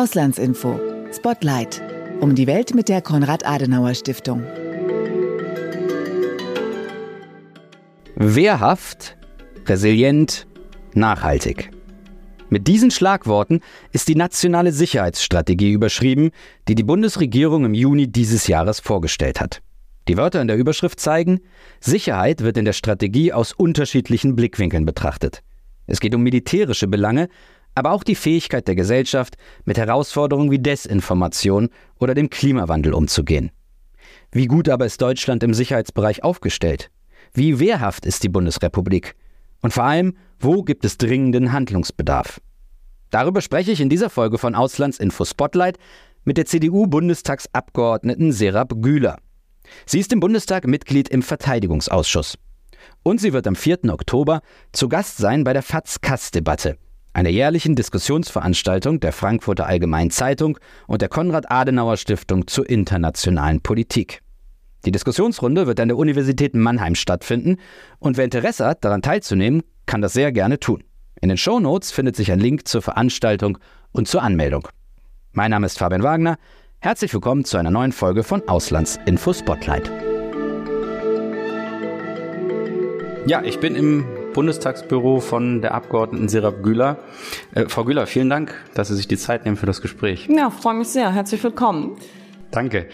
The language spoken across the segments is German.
Auslandsinfo. Spotlight. Um die Welt mit der Konrad-Adenauer-Stiftung. Wehrhaft, resilient, nachhaltig. Mit diesen Schlagworten ist die nationale Sicherheitsstrategie überschrieben, die die Bundesregierung im Juni dieses Jahres vorgestellt hat. Die Wörter in der Überschrift zeigen, Sicherheit wird in der Strategie aus unterschiedlichen Blickwinkeln betrachtet. Es geht um militärische Belange, aber auch die Fähigkeit der Gesellschaft, mit Herausforderungen wie Desinformation oder dem Klimawandel umzugehen. Wie gut aber ist Deutschland im Sicherheitsbereich aufgestellt? Wie wehrhaft ist die Bundesrepublik? Und vor allem, wo gibt es dringenden Handlungsbedarf? Darüber spreche ich in dieser Folge von Auslandsinfo Spotlight mit der CDU-Bundestagsabgeordneten Serap Güler. Sie ist im Bundestag Mitglied im Verteidigungsausschuss. Und sie wird am 4. Oktober zu Gast sein bei der FATS-Kass-Debatte, einer jährlichen Diskussionsveranstaltung der Frankfurter Allgemeinen Zeitung und der Konrad-Adenauer-Stiftung zur internationalen Politik. Die Diskussionsrunde wird an der Universität Mannheim stattfinden und wer Interesse hat, daran teilzunehmen, kann das sehr gerne tun. In den Show Notes findet sich ein Link zur Veranstaltung und zur Anmeldung. Mein Name ist Fabian Wagner. Herzlich willkommen zu einer neuen Folge von Auslandsinfo Spotlight. Ja, ich bin im Bundestagsbüro von der Abgeordneten Serap Güler. Äh, Frau Güler, vielen Dank, dass Sie sich die Zeit nehmen für das Gespräch. Ja, freue mich sehr. Herzlich willkommen. Danke.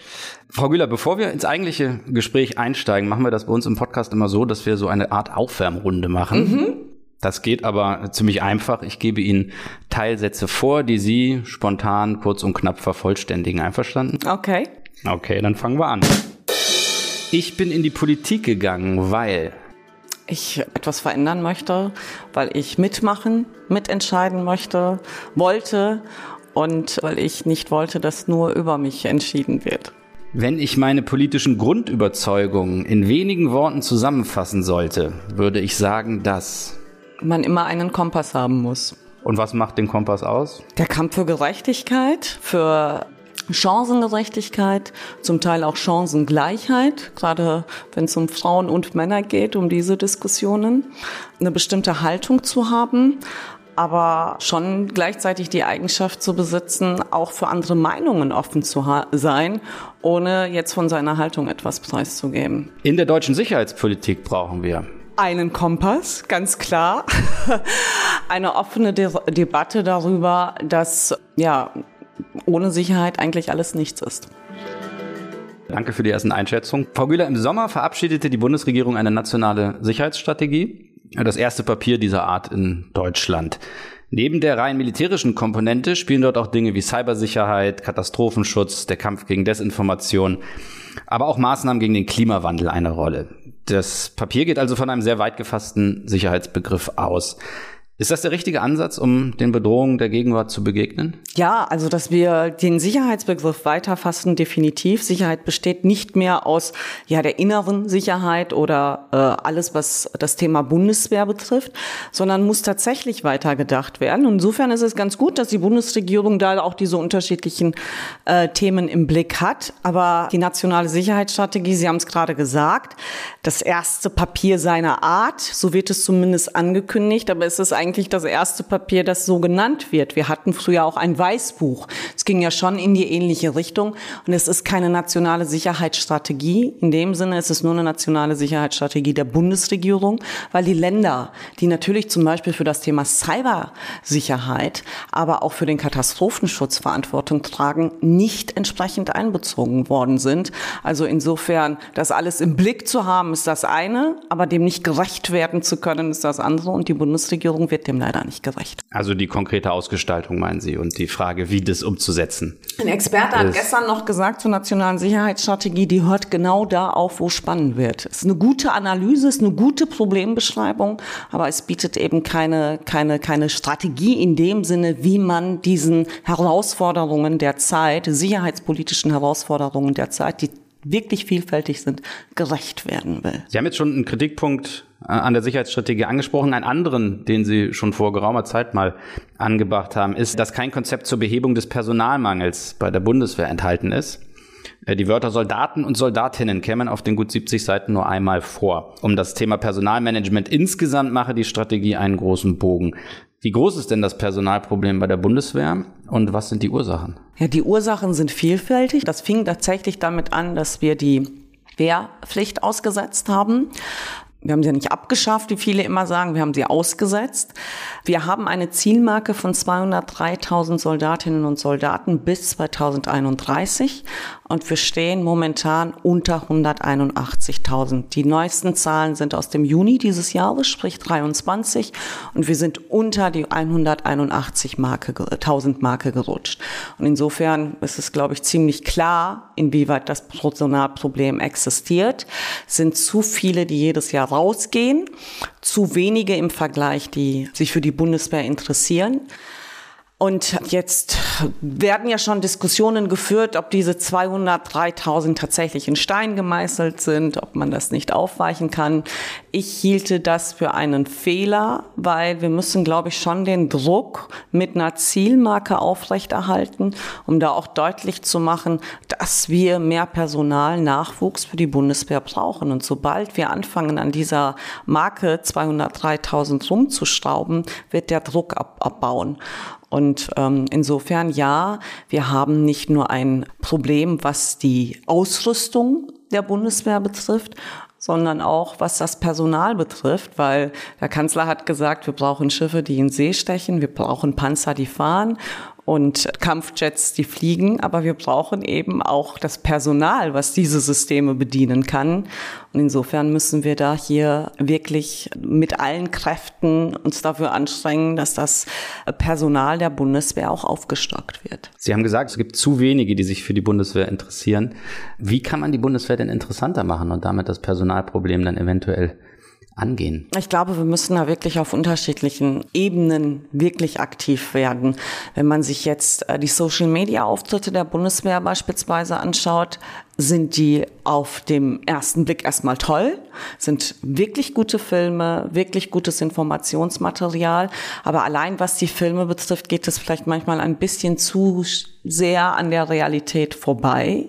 Frau Güler, bevor wir ins eigentliche Gespräch einsteigen, machen wir das bei uns im Podcast immer so, dass wir so eine Art Aufwärmrunde machen. Mhm. Das geht aber ziemlich einfach. Ich gebe Ihnen Teilsätze vor, die Sie spontan, kurz und knapp vervollständigen. Einverstanden? Okay. Okay, dann fangen wir an. Ich bin in die Politik gegangen, weil ich etwas verändern möchte, weil ich mitmachen, mitentscheiden möchte, wollte und weil ich nicht wollte, dass nur über mich entschieden wird. Wenn ich meine politischen Grundüberzeugungen in wenigen Worten zusammenfassen sollte, würde ich sagen, dass man immer einen Kompass haben muss. Und was macht den Kompass aus? Der Kampf für Gerechtigkeit, für Chancengerechtigkeit, zum Teil auch Chancengleichheit, gerade wenn es um Frauen und Männer geht, um diese Diskussionen, eine bestimmte Haltung zu haben, aber schon gleichzeitig die Eigenschaft zu besitzen, auch für andere Meinungen offen zu sein, ohne jetzt von seiner Haltung etwas preiszugeben. In der deutschen Sicherheitspolitik brauchen wir einen Kompass, ganz klar. Eine offene De Debatte darüber, dass ja ohne Sicherheit eigentlich alles nichts ist. Danke für die ersten Einschätzungen. Frau Güler, im Sommer verabschiedete die Bundesregierung eine nationale Sicherheitsstrategie, das erste Papier dieser Art in Deutschland. Neben der rein militärischen Komponente spielen dort auch Dinge wie Cybersicherheit, Katastrophenschutz, der Kampf gegen Desinformation, aber auch Maßnahmen gegen den Klimawandel eine Rolle. Das Papier geht also von einem sehr weit gefassten Sicherheitsbegriff aus. Ist das der richtige Ansatz, um den Bedrohungen der Gegenwart zu begegnen? Ja, also dass wir den Sicherheitsbegriff weiterfassen, definitiv. Sicherheit besteht nicht mehr aus ja der inneren Sicherheit oder äh, alles, was das Thema Bundeswehr betrifft, sondern muss tatsächlich weitergedacht werden. Und insofern ist es ganz gut, dass die Bundesregierung da auch diese unterschiedlichen äh, Themen im Blick hat. Aber die nationale Sicherheitsstrategie, Sie haben es gerade gesagt, das erste Papier seiner Art, so wird es zumindest angekündigt, aber es ist eigentlich eigentlich das erste Papier, das so genannt wird. Wir hatten früher auch ein Weißbuch. Es ging ja schon in die ähnliche Richtung. Und es ist keine nationale Sicherheitsstrategie. In dem Sinne ist es nur eine nationale Sicherheitsstrategie der Bundesregierung, weil die Länder, die natürlich zum Beispiel für das Thema Cybersicherheit, aber auch für den Katastrophenschutz Verantwortung tragen, nicht entsprechend einbezogen worden sind. Also insofern, das alles im Blick zu haben, ist das eine, aber dem nicht gerecht werden zu können, ist das andere. Und die Bundesregierung wird wird dem leider nicht gerecht. Also die konkrete Ausgestaltung meinen Sie und die Frage, wie das umzusetzen. Ein Experte hat gestern noch gesagt zur nationalen Sicherheitsstrategie, die hört genau da auf, wo spannend wird. Es ist eine gute Analyse, es ist eine gute Problembeschreibung, aber es bietet eben keine, keine, keine Strategie in dem Sinne, wie man diesen Herausforderungen der Zeit, sicherheitspolitischen Herausforderungen der Zeit, die wirklich vielfältig sind, gerecht werden will. Sie haben jetzt schon einen Kritikpunkt äh, an der Sicherheitsstrategie angesprochen. Einen anderen, den Sie schon vor geraumer Zeit mal angebracht haben, ist, dass kein Konzept zur Behebung des Personalmangels bei der Bundeswehr enthalten ist. Äh, die Wörter Soldaten und Soldatinnen kämen auf den gut 70 Seiten nur einmal vor. Um das Thema Personalmanagement insgesamt mache die Strategie einen großen Bogen. Wie groß ist denn das Personalproblem bei der Bundeswehr und was sind die Ursachen? Ja, die Ursachen sind vielfältig. Das fing tatsächlich damit an, dass wir die Wehrpflicht ausgesetzt haben. Wir haben sie ja nicht abgeschafft, wie viele immer sagen, wir haben sie ausgesetzt. Wir haben eine Zielmarke von 203.000 Soldatinnen und Soldaten bis 2031 und wir stehen momentan unter 181.000. Die neuesten Zahlen sind aus dem Juni dieses Jahres, sprich 23 und wir sind unter die 181 Marke, 1000 Marke gerutscht. Und insofern ist es, glaube ich, ziemlich klar, inwieweit das Personalproblem existiert. Es sind zu viele, die jedes Jahr rausgehen, zu wenige im Vergleich, die sich für die Bundeswehr interessieren. Und jetzt werden ja schon Diskussionen geführt, ob diese 203.000 tatsächlich in Stein gemeißelt sind, ob man das nicht aufweichen kann. Ich hielte das für einen Fehler, weil wir müssen, glaube ich, schon den Druck mit einer Zielmarke aufrechterhalten, um da auch deutlich zu machen, dass wir mehr Personal, Nachwuchs für die Bundeswehr brauchen. Und sobald wir anfangen, an dieser Marke 203.000 rumzuschrauben, wird der Druck ab abbauen. Und ähm, insofern ja, wir haben nicht nur ein Problem, was die Ausrüstung der Bundeswehr betrifft, sondern auch was das Personal betrifft, weil der Kanzler hat gesagt, wir brauchen Schiffe, die in See stechen, wir brauchen Panzer, die fahren und Kampfjets, die fliegen, aber wir brauchen eben auch das Personal, was diese Systeme bedienen kann. Und insofern müssen wir da hier wirklich mit allen Kräften uns dafür anstrengen, dass das Personal der Bundeswehr auch aufgestockt wird. Sie haben gesagt, es gibt zu wenige, die sich für die Bundeswehr interessieren. Wie kann man die Bundeswehr denn interessanter machen und damit das Personalproblem dann eventuell angehen? Ich glaube, wir müssen da wirklich auf unterschiedlichen Ebenen wirklich aktiv werden. Wenn man sich jetzt äh, die Social-Media-Auftritte der Bundeswehr beispielsweise anschaut, sind die auf dem ersten Blick erstmal toll, sind wirklich gute Filme, wirklich gutes Informationsmaterial. Aber allein was die Filme betrifft, geht es vielleicht manchmal ein bisschen zu sehr an der Realität vorbei.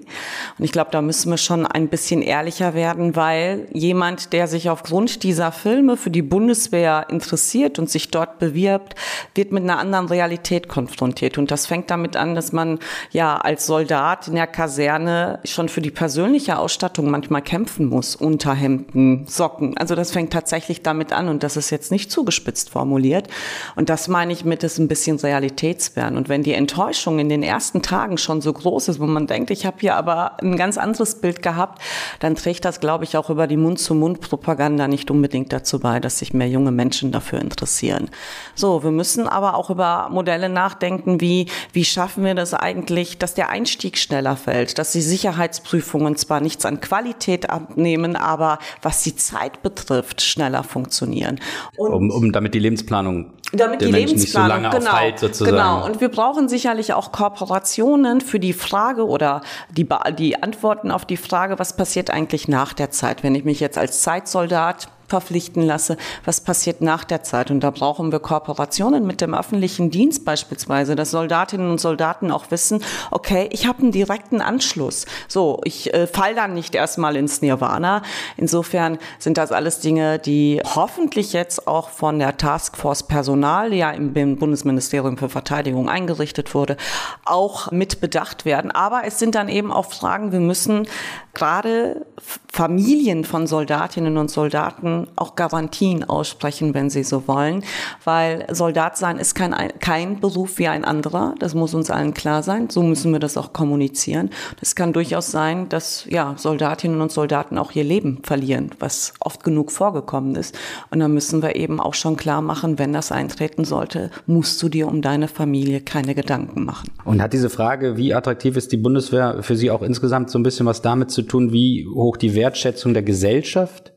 Und ich glaube, da müssen wir schon ein bisschen ehrlicher werden, weil jemand, der sich aufgrund dieser Filme für die Bundeswehr interessiert und sich dort bewirbt, wird mit einer anderen Realität konfrontiert. Und das fängt damit an, dass man ja als Soldat in der Kaserne schon für die persönliche Ausstattung manchmal kämpfen muss. Unterhemden, Socken. Also das fängt tatsächlich damit an und das ist jetzt nicht zugespitzt formuliert. Und das meine ich mit, ist ein bisschen realitätsfern. Und wenn die Enttäuschung in den ersten Tagen schon so groß ist, wo man denkt, ich habe hier aber ein ganz anderes Bild gehabt, dann trägt das, glaube ich, auch über die Mund-zu-Mund-Propaganda nicht unbedingt dazu bei, dass sich mehr junge Menschen dafür interessieren. So, wir müssen aber auch über Modelle nachdenken, wie, wie schaffen wir das eigentlich, dass der Einstieg schneller fällt, dass die Sicherheits Prüfungen zwar nichts an Qualität abnehmen, aber was die Zeit betrifft, schneller funktionieren. Um, um damit die Lebensplanung damit die Menschen Lebensplanung, nicht so lange genau, aufhält, sozusagen. Genau. Und wir brauchen sicherlich auch Kooperationen für die Frage oder die, die Antworten auf die Frage, was passiert eigentlich nach der Zeit, wenn ich mich jetzt als Zeitsoldat verpflichten lasse, was passiert nach der Zeit. Und da brauchen wir Kooperationen mit dem öffentlichen Dienst beispielsweise, dass Soldatinnen und Soldaten auch wissen, okay, ich habe einen direkten Anschluss. So, ich äh, fall dann nicht erstmal ins Nirvana. Insofern sind das alles Dinge, die hoffentlich jetzt auch von der Taskforce Personal, ja im Bundesministerium für Verteidigung eingerichtet wurde, auch mit bedacht werden. Aber es sind dann eben auch Fragen, wir müssen gerade Familien von Soldatinnen und Soldaten auch Garantien aussprechen, wenn sie so wollen, weil Soldat sein ist kein, kein Beruf wie ein anderer, das muss uns allen klar sein, so müssen wir das auch kommunizieren. Es kann durchaus sein, dass ja, Soldatinnen und Soldaten auch ihr Leben verlieren, was oft genug vorgekommen ist und da müssen wir eben auch schon klar machen, wenn das eintreten sollte, musst du dir um deine Familie keine Gedanken machen. Und hat diese Frage, wie attraktiv ist die Bundeswehr für Sie auch insgesamt so ein bisschen was damit zu tun, wie hoch die Wertschätzung der Gesellschaft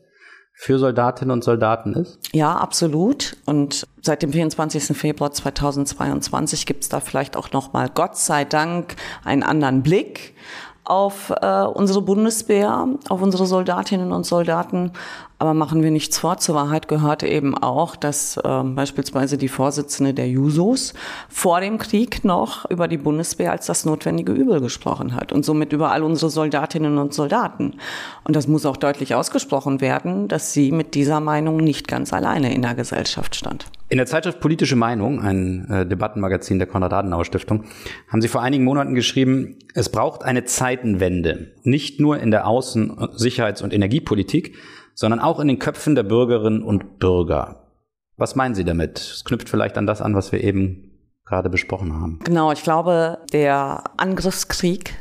für Soldatinnen und Soldaten ist? Ja, absolut. Und seit dem 24. Februar 2022 gibt es da vielleicht auch noch mal Gott sei Dank einen anderen Blick auf äh, unsere Bundeswehr, auf unsere Soldatinnen und Soldaten. Aber machen wir nichts vor, zur Wahrheit gehörte eben auch, dass äh, beispielsweise die Vorsitzende der Jusos vor dem Krieg noch über die Bundeswehr als das notwendige Übel gesprochen hat und somit über all unsere Soldatinnen und Soldaten. Und das muss auch deutlich ausgesprochen werden, dass sie mit dieser Meinung nicht ganz alleine in der Gesellschaft stand. In der Zeitschrift Politische Meinung, ein äh, Debattenmagazin der Konrad-Adenauer-Stiftung, haben Sie vor einigen Monaten geschrieben, es braucht eine Zeitenwende, nicht nur in der Außen-, Sicherheits- und Energiepolitik, sondern auch in den Köpfen der Bürgerinnen und Bürger. Was meinen Sie damit? Es knüpft vielleicht an das an, was wir eben gerade besprochen haben. Genau, ich glaube, der Angriffskrieg,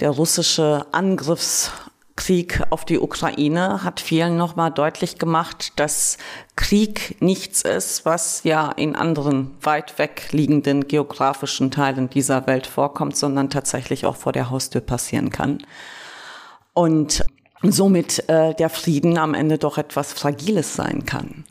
der russische Angriffs Krieg auf die Ukraine hat vielen nochmal deutlich gemacht, dass Krieg nichts ist, was ja in anderen weit weg liegenden geografischen Teilen dieser Welt vorkommt, sondern tatsächlich auch vor der Haustür passieren kann. Und somit äh, der Frieden am Ende doch etwas Fragiles sein kann.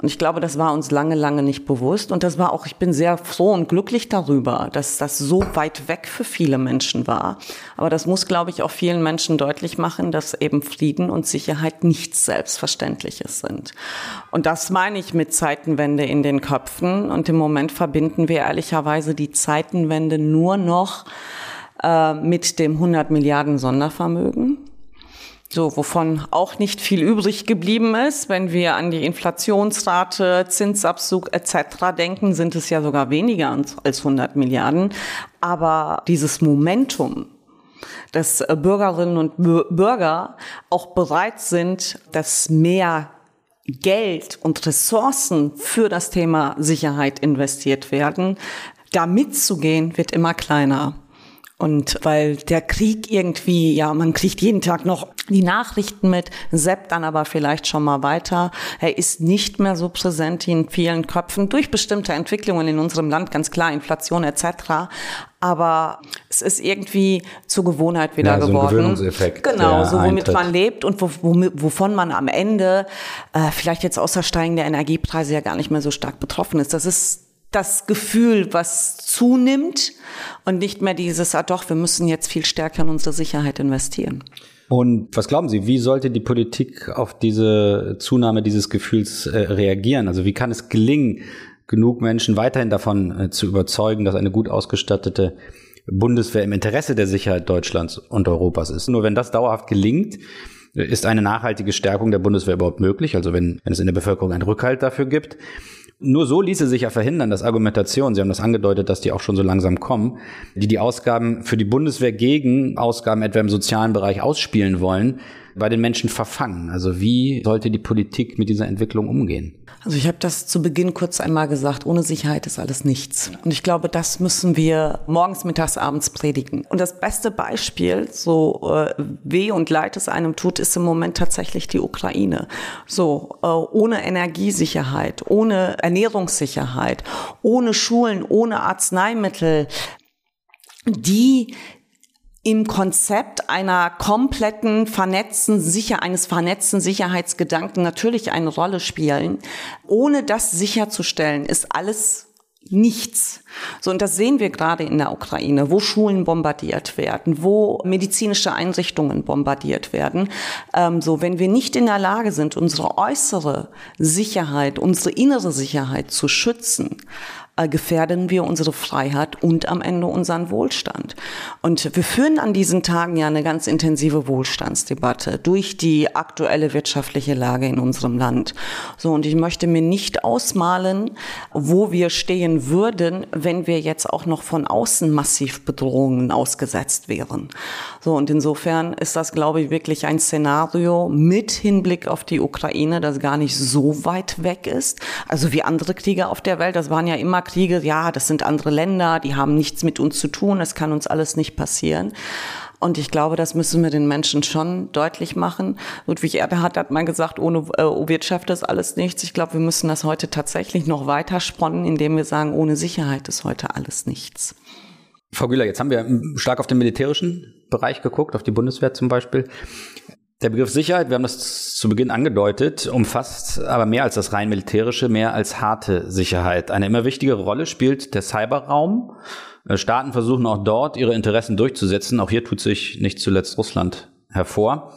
Und ich glaube, das war uns lange, lange nicht bewusst. Und das war auch, ich bin sehr froh und glücklich darüber, dass das so weit weg für viele Menschen war. Aber das muss, glaube ich, auch vielen Menschen deutlich machen, dass eben Frieden und Sicherheit nichts Selbstverständliches sind. Und das meine ich mit Zeitenwende in den Köpfen. Und im Moment verbinden wir ehrlicherweise die Zeitenwende nur noch äh, mit dem 100 Milliarden Sondervermögen so, wovon auch nicht viel übrig geblieben ist. Wenn wir an die Inflationsrate, Zinsabzug etc. denken, sind es ja sogar weniger als 100 Milliarden. Aber dieses Momentum, dass Bürgerinnen und Bürger auch bereit sind, dass mehr Geld und Ressourcen für das Thema Sicherheit investiert werden, da mitzugehen, wird immer kleiner. Und weil der Krieg irgendwie, ja, man kriegt jeden Tag noch die Nachrichten mit, seppt dann aber vielleicht schon mal weiter. Er ist nicht mehr so präsent in vielen Köpfen durch bestimmte Entwicklungen in unserem Land, ganz klar, Inflation etc. Aber es ist irgendwie zur Gewohnheit wieder ja, geworden. So ein Gewöhnungseffekt, genau, so womit eintritt. man lebt und wo, wovon man am Ende äh, vielleicht jetzt außer steigender Energiepreise ja gar nicht mehr so stark betroffen ist. Das ist das Gefühl, was zunimmt und nicht mehr dieses, ah doch, wir müssen jetzt viel stärker in unsere Sicherheit investieren. Und was glauben Sie, wie sollte die Politik auf diese Zunahme dieses Gefühls äh, reagieren? Also wie kann es gelingen, genug Menschen weiterhin davon äh, zu überzeugen, dass eine gut ausgestattete Bundeswehr im Interesse der Sicherheit Deutschlands und Europas ist? Nur wenn das dauerhaft gelingt, ist eine nachhaltige Stärkung der Bundeswehr überhaupt möglich? Also wenn, wenn es in der Bevölkerung einen Rückhalt dafür gibt. Nur so ließe sich ja verhindern, dass Argumentationen, Sie haben das angedeutet, dass die auch schon so langsam kommen, die die Ausgaben für die Bundeswehr gegen Ausgaben etwa im sozialen Bereich ausspielen wollen, bei den Menschen verfangen. Also wie sollte die Politik mit dieser Entwicklung umgehen? Also ich habe das zu Beginn kurz einmal gesagt, ohne Sicherheit ist alles nichts. Und ich glaube, das müssen wir morgens, mittags, abends predigen. Und das beste Beispiel, so äh, weh und leid es einem tut, ist im Moment tatsächlich die Ukraine. So äh, ohne Energiesicherheit, ohne Ernährungssicherheit, ohne Schulen, ohne Arzneimittel, die im Konzept einer kompletten vernetzten sicher eines vernetzten Sicherheitsgedanken natürlich eine Rolle spielen. Ohne das sicherzustellen, ist alles nichts. So, und das sehen wir gerade in der Ukraine, wo Schulen bombardiert werden, wo medizinische Einrichtungen bombardiert werden. Ähm, so, wenn wir nicht in der Lage sind, unsere äußere Sicherheit, unsere innere Sicherheit zu schützen, gefährden wir unsere Freiheit und am Ende unseren Wohlstand. Und wir führen an diesen Tagen ja eine ganz intensive Wohlstandsdebatte durch die aktuelle wirtschaftliche Lage in unserem Land. So, und ich möchte mir nicht ausmalen, wo wir stehen würden, wenn wir jetzt auch noch von außen massiv Bedrohungen ausgesetzt wären. So, und insofern ist das, glaube ich, wirklich ein Szenario mit Hinblick auf die Ukraine, das gar nicht so weit weg ist. Also wie andere Kriege auf der Welt, das waren ja immer Kriege, ja, das sind andere Länder, die haben nichts mit uns zu tun, es kann uns alles nicht passieren. Und ich glaube, das müssen wir den Menschen schon deutlich machen. Ludwig Erhard hat mal gesagt, ohne äh, Wirtschaft ist alles nichts. Ich glaube, wir müssen das heute tatsächlich noch weiter sponnen, indem wir sagen, ohne Sicherheit ist heute alles nichts. Frau Güller, jetzt haben wir stark auf den militärischen Bereich geguckt, auf die Bundeswehr zum Beispiel. Der Begriff Sicherheit, wir haben das zu Beginn angedeutet, umfasst aber mehr als das rein militärische, mehr als harte Sicherheit. Eine immer wichtigere Rolle spielt der Cyberraum. Äh, Staaten versuchen auch dort ihre Interessen durchzusetzen. Auch hier tut sich nicht zuletzt Russland hervor.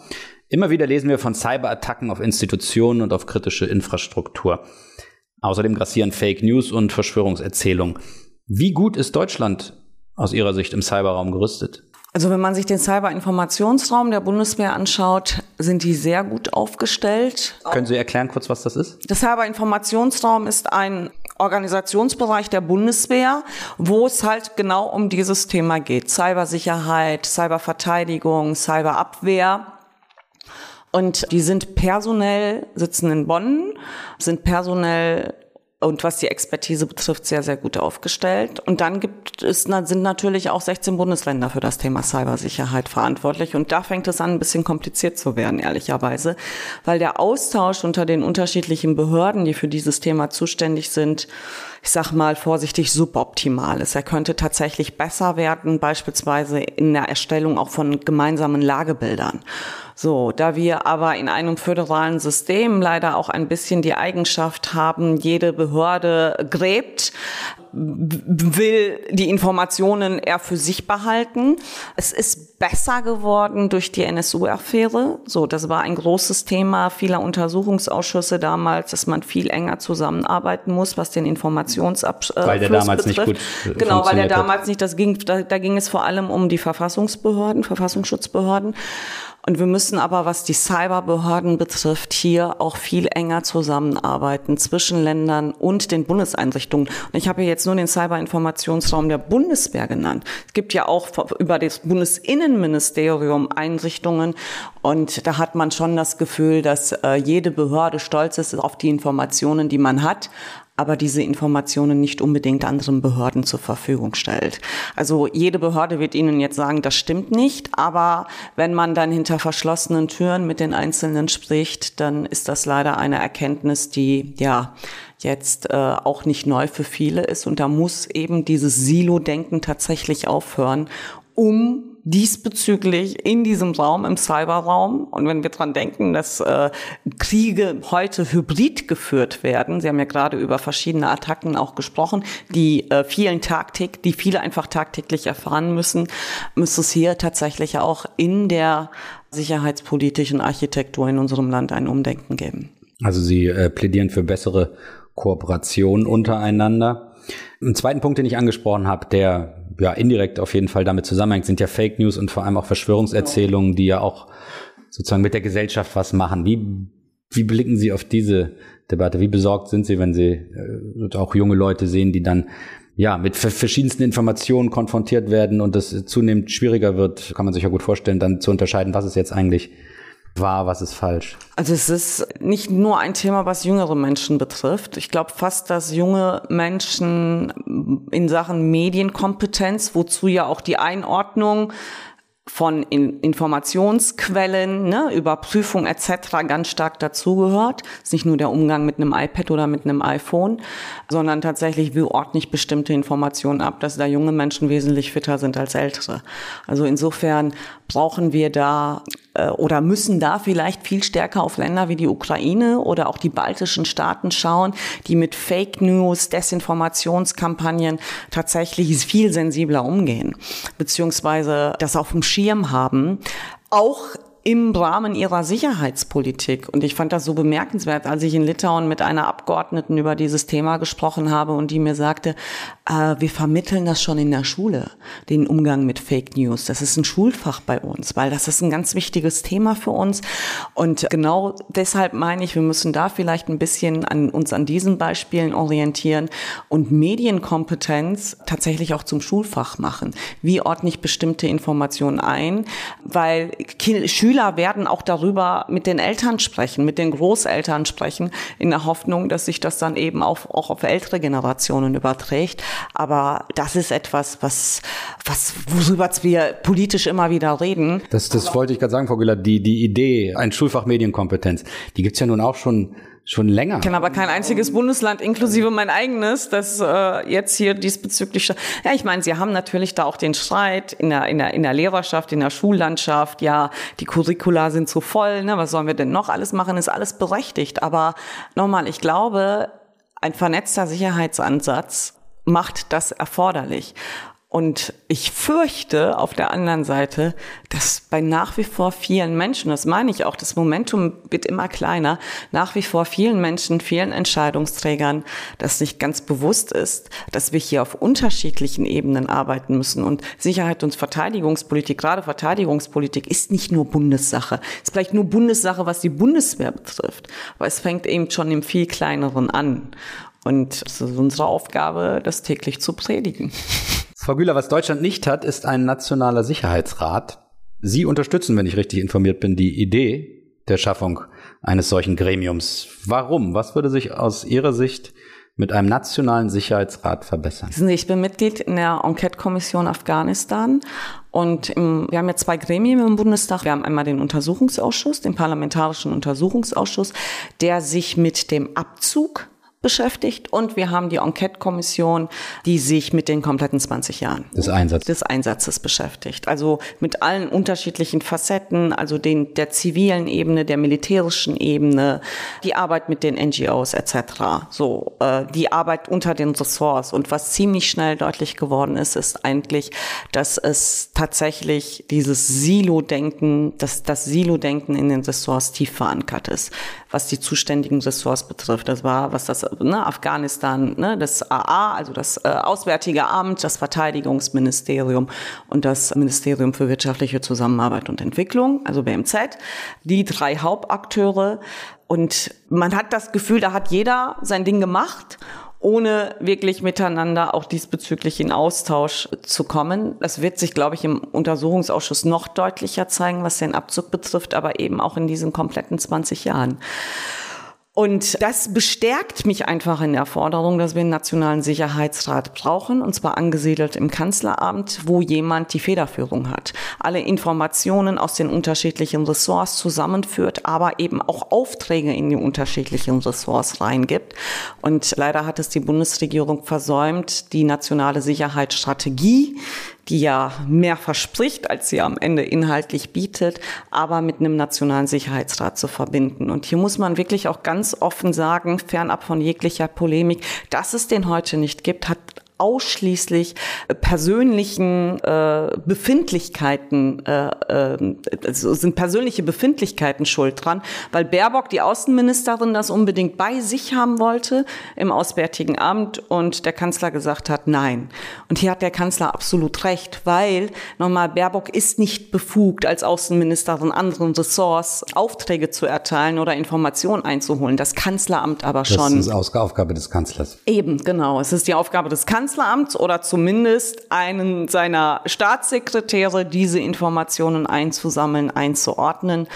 Immer wieder lesen wir von Cyberattacken auf Institutionen und auf kritische Infrastruktur. Außerdem grassieren Fake News und Verschwörungserzählungen. Wie gut ist Deutschland aus Ihrer Sicht im Cyberraum gerüstet? Also wenn man sich den Cyber-Informationsraum der Bundeswehr anschaut, sind die sehr gut aufgestellt. Können Sie erklären kurz, was das ist? Der Cyber-Informationsraum ist ein Organisationsbereich der Bundeswehr, wo es halt genau um dieses Thema geht. Cybersicherheit, Cyberverteidigung, Cyberabwehr. Und die sind personell, sitzen in Bonn, sind personell und was die Expertise betrifft, sehr, sehr gut aufgestellt. Und dann gibt es, sind natürlich auch 16 Bundesländer für das Thema Cybersicherheit verantwortlich. Und da fängt es an, ein bisschen kompliziert zu werden, ehrlicherweise, weil der Austausch unter den unterschiedlichen Behörden, die für dieses Thema zuständig sind, ich sag mal vorsichtig suboptimal ist. Er könnte tatsächlich besser werden, beispielsweise in der Erstellung auch von gemeinsamen Lagebildern. So, da wir aber in einem föderalen System leider auch ein bisschen die Eigenschaft haben, jede Behörde gräbt, will die Informationen eher für sich behalten. Es ist besser geworden durch die NSU-Affäre. So, das war ein großes Thema vieler Untersuchungsausschüsse damals, dass man viel enger zusammenarbeiten muss, was den Informationsabschluss Weil der damals betrifft. nicht gut Genau, weil der damals nicht, das ging, da, da ging es vor allem um die Verfassungsbehörden, Verfassungsschutzbehörden. Und wir müssen aber, was die Cyberbehörden betrifft, hier auch viel enger zusammenarbeiten zwischen Ländern und den Bundeseinrichtungen. Und ich habe jetzt nur den Cyberinformationsraum der Bundeswehr genannt. Es gibt ja auch über das Bundesinnenministerium Einrichtungen und da hat man schon das Gefühl, dass äh, jede Behörde stolz ist auf die Informationen, die man hat aber diese Informationen nicht unbedingt anderen Behörden zur Verfügung stellt. Also jede Behörde wird Ihnen jetzt sagen, das stimmt nicht, aber wenn man dann hinter verschlossenen Türen mit den Einzelnen spricht, dann ist das leider eine Erkenntnis, die ja jetzt äh, auch nicht neu für viele ist und da muss eben dieses Silo-Denken tatsächlich aufhören, um diesbezüglich in diesem Raum, im Cyberraum. Und wenn wir dran denken, dass äh, Kriege heute hybrid geführt werden, Sie haben ja gerade über verschiedene Attacken auch gesprochen, die äh, vielen tagtäglich, die viele einfach tagtäglich erfahren müssen, müsste es hier tatsächlich auch in der sicherheitspolitischen Architektur in unserem Land ein Umdenken geben. Also Sie äh, plädieren für bessere Kooperation untereinander. Ein zweiten Punkt, den ich angesprochen habe, der ja indirekt auf jeden Fall damit zusammenhängt, sind ja Fake News und vor allem auch Verschwörungserzählungen, die ja auch sozusagen mit der Gesellschaft was machen. Wie, wie blicken Sie auf diese Debatte? Wie besorgt sind Sie, wenn Sie äh, auch junge Leute sehen, die dann ja mit verschiedensten Informationen konfrontiert werden und es zunehmend schwieriger wird, kann man sich ja gut vorstellen, dann zu unterscheiden, was ist jetzt eigentlich wahr, was ist falsch? Also es ist nicht nur ein Thema, was jüngere Menschen betrifft. Ich glaube fast, dass junge Menschen in Sachen Medienkompetenz, wozu ja auch die Einordnung von in Informationsquellen, ne, Überprüfung etc. ganz stark dazugehört. Ist nicht nur der Umgang mit einem iPad oder mit einem iPhone, sondern tatsächlich, wie ordne ich bestimmte Informationen ab, dass da junge Menschen wesentlich fitter sind als ältere. Also insofern brauchen wir da oder müssen da vielleicht viel stärker auf Länder wie die Ukraine oder auch die baltischen Staaten schauen, die mit Fake News, Desinformationskampagnen tatsächlich viel sensibler umgehen, beziehungsweise das auf dem Schirm haben. Auch im Rahmen ihrer Sicherheitspolitik. Und ich fand das so bemerkenswert, als ich in Litauen mit einer Abgeordneten über dieses Thema gesprochen habe und die mir sagte, äh, wir vermitteln das schon in der Schule, den Umgang mit Fake News. Das ist ein Schulfach bei uns, weil das ist ein ganz wichtiges Thema für uns. Und genau deshalb meine ich, wir müssen da vielleicht ein bisschen an uns an diesen Beispielen orientieren und Medienkompetenz tatsächlich auch zum Schulfach machen. Wie ordne ich bestimmte Informationen ein? Weil Schüler werden auch darüber mit den Eltern sprechen, mit den Großeltern sprechen, in der Hoffnung, dass sich das dann eben auch, auch auf ältere Generationen überträgt. Aber das ist etwas, was, was, worüber wir politisch immer wieder reden. Das, das wollte ich gerade sagen, Frau Güller, die, die Idee, ein Schulfach Medienkompetenz, die gibt's ja nun auch schon schon länger. Ich kenne aber kein einziges Bundesland, inklusive mein eigenes, das äh, jetzt hier diesbezüglich. Ja, ich meine, Sie haben natürlich da auch den Streit in der, in der, in der Lehrerschaft, in der Schullandschaft. Ja, die Curricula sind zu voll. Ne? Was sollen wir denn noch alles machen? Ist alles berechtigt. Aber nochmal, ich glaube, ein vernetzter Sicherheitsansatz macht das erforderlich. Und ich fürchte auf der anderen Seite, dass bei nach wie vor vielen Menschen, das meine ich auch, das Momentum wird immer kleiner, nach wie vor vielen Menschen, vielen Entscheidungsträgern, das nicht ganz bewusst ist, dass wir hier auf unterschiedlichen Ebenen arbeiten müssen. Und Sicherheit und Verteidigungspolitik, gerade Verteidigungspolitik, ist nicht nur Bundessache. Es ist vielleicht nur Bundessache, was die Bundeswehr betrifft. Aber es fängt eben schon im viel kleineren an. Und es ist unsere Aufgabe, das täglich zu predigen. Frau Güler, was Deutschland nicht hat, ist ein nationaler Sicherheitsrat. Sie unterstützen, wenn ich richtig informiert bin, die Idee der Schaffung eines solchen Gremiums. Warum? Was würde sich aus Ihrer Sicht mit einem nationalen Sicherheitsrat verbessern? Ich bin Mitglied in der Enquete-Kommission Afghanistan und im, wir haben ja zwei Gremien im Bundestag. Wir haben einmal den Untersuchungsausschuss, den Parlamentarischen Untersuchungsausschuss, der sich mit dem Abzug beschäftigt und wir haben die Enquete-Kommission, die sich mit den kompletten 20 Jahren des, Einsatz. des Einsatzes beschäftigt. Also mit allen unterschiedlichen Facetten, also den, der zivilen Ebene, der militärischen Ebene, die Arbeit mit den NGOs etc. So äh, die Arbeit unter den Ressorts. Und was ziemlich schnell deutlich geworden ist, ist eigentlich, dass es tatsächlich dieses Silo-Denken, dass das Silo-Denken in den Ressorts tief verankert ist, was die zuständigen Ressorts betrifft. Das war, was das ne, Afghanistan, ne, das AA, also das äh, Auswärtige Amt, das Verteidigungsministerium und das Ministerium für wirtschaftliche Zusammenarbeit und Entwicklung, also BMZ, die drei Hauptakteure. Und man hat das Gefühl, da hat jeder sein Ding gemacht ohne wirklich miteinander auch diesbezüglich in Austausch zu kommen. Das wird sich, glaube ich, im Untersuchungsausschuss noch deutlicher zeigen, was den Abzug betrifft, aber eben auch in diesen kompletten 20 Jahren. Und das bestärkt mich einfach in der Forderung, dass wir einen nationalen Sicherheitsrat brauchen, und zwar angesiedelt im Kanzleramt, wo jemand die Federführung hat, alle Informationen aus den unterschiedlichen Ressorts zusammenführt, aber eben auch Aufträge in die unterschiedlichen Ressorts reingibt. Und leider hat es die Bundesregierung versäumt, die nationale Sicherheitsstrategie, die ja mehr verspricht, als sie am Ende inhaltlich bietet, aber mit einem nationalen Sicherheitsrat zu verbinden. Und hier muss man wirklich auch ganz offen sagen, fernab von jeglicher Polemik, dass es den heute nicht gibt, hat ausschließlich persönlichen äh, Befindlichkeiten, äh, äh, also sind persönliche Befindlichkeiten schuld dran, weil Baerbock, die Außenministerin, das unbedingt bei sich haben wollte im Auswärtigen Amt und der Kanzler gesagt hat, nein. Und hier hat der Kanzler absolut recht, weil nochmal Baerbock ist nicht befugt, als Außenministerin anderen Ressorts Aufträge zu erteilen oder Informationen einzuholen. Das Kanzleramt aber schon. Das ist Aufgabe des Kanzlers. Eben, genau. Es ist die Aufgabe des Kanzlers Kanzleramts oder zumindest einen seiner Staatssekretäre, diese Informationen einzusammeln, einzuordnen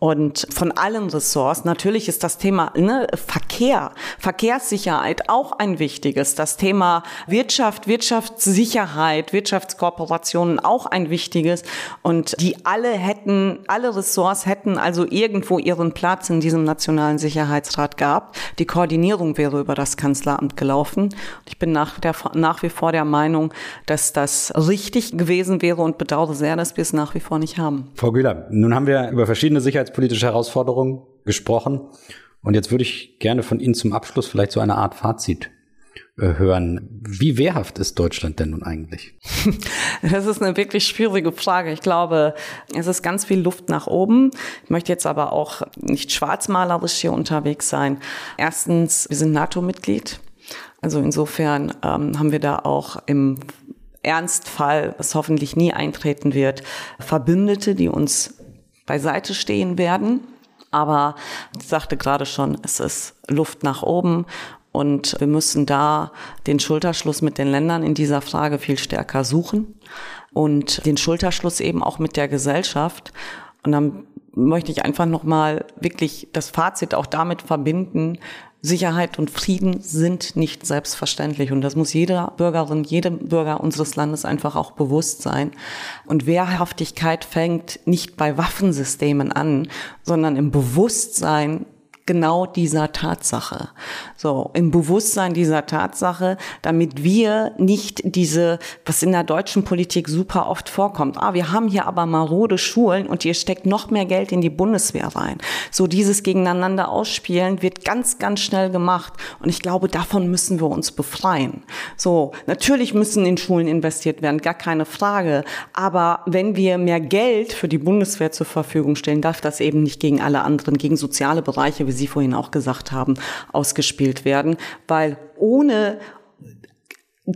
und von allen Ressorts. Natürlich ist das Thema ne, Verkehr, Verkehrssicherheit auch ein wichtiges. Das Thema Wirtschaft, Wirtschaftssicherheit, Wirtschaftskooperationen auch ein wichtiges. Und die alle hätten, alle Ressorts hätten also irgendwo ihren Platz in diesem nationalen Sicherheitsrat gehabt. Die Koordinierung wäre über das Kanzleramt gelaufen. Ich bin nach, der, nach wie vor der Meinung, dass das richtig gewesen wäre und bedauere sehr, dass wir es nach wie vor nicht haben. Frau Güler, nun haben wir über verschiedene Sicherheits sicherheitspolitische Herausforderungen gesprochen. Und jetzt würde ich gerne von Ihnen zum Abschluss vielleicht so eine Art Fazit äh, hören. Wie wehrhaft ist Deutschland denn nun eigentlich? Das ist eine wirklich schwierige Frage. Ich glaube, es ist ganz viel Luft nach oben. Ich möchte jetzt aber auch nicht schwarzmalerisch hier unterwegs sein. Erstens, wir sind NATO-Mitglied. Also insofern ähm, haben wir da auch im Ernstfall, was hoffentlich nie eintreten wird, Verbündete, die uns beiseite stehen werden. Aber ich sagte gerade schon, es ist Luft nach oben und wir müssen da den Schulterschluss mit den Ländern in dieser Frage viel stärker suchen und den Schulterschluss eben auch mit der Gesellschaft. Und dann möchte ich einfach nochmal wirklich das Fazit auch damit verbinden, Sicherheit und Frieden sind nicht selbstverständlich und das muss jeder Bürgerin, jedem Bürger unseres Landes einfach auch bewusst sein. Und Wehrhaftigkeit fängt nicht bei Waffensystemen an, sondern im Bewusstsein genau dieser Tatsache. So, im Bewusstsein dieser Tatsache, damit wir nicht diese, was in der deutschen Politik super oft vorkommt, ah, wir haben hier aber marode Schulen und ihr steckt noch mehr Geld in die Bundeswehr rein. So dieses gegeneinander ausspielen wird ganz, ganz schnell gemacht. Und ich glaube, davon müssen wir uns befreien. So, natürlich müssen in Schulen investiert werden, gar keine Frage. Aber wenn wir mehr Geld für die Bundeswehr zur Verfügung stellen, darf das eben nicht gegen alle anderen, gegen soziale Bereiche, Sie vorhin auch gesagt haben, ausgespielt werden, weil ohne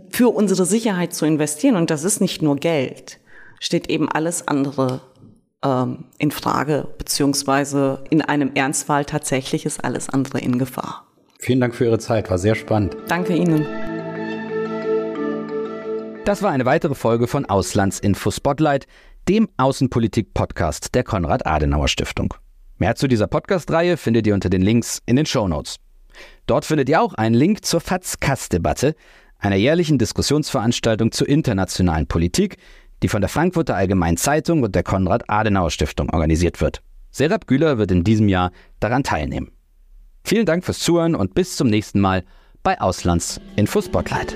für unsere Sicherheit zu investieren, und das ist nicht nur Geld, steht eben alles andere ähm, in Frage, beziehungsweise in einem Ernstfall tatsächlich ist alles andere in Gefahr. Vielen Dank für Ihre Zeit, war sehr spannend. Danke Ihnen. Das war eine weitere Folge von Auslandsinfo Spotlight, dem Außenpolitik-Podcast der Konrad-Adenauer-Stiftung. Mehr zu dieser Podcast-Reihe findet ihr unter den Links in den Show Notes. Dort findet ihr auch einen Link zur FATS-Kass-Debatte, einer jährlichen Diskussionsveranstaltung zur internationalen Politik, die von der Frankfurter Allgemeinen Zeitung und der Konrad-Adenauer-Stiftung organisiert wird. Serap Güler wird in diesem Jahr daran teilnehmen. Vielen Dank fürs Zuhören und bis zum nächsten Mal bei Auslands Info Spotlight.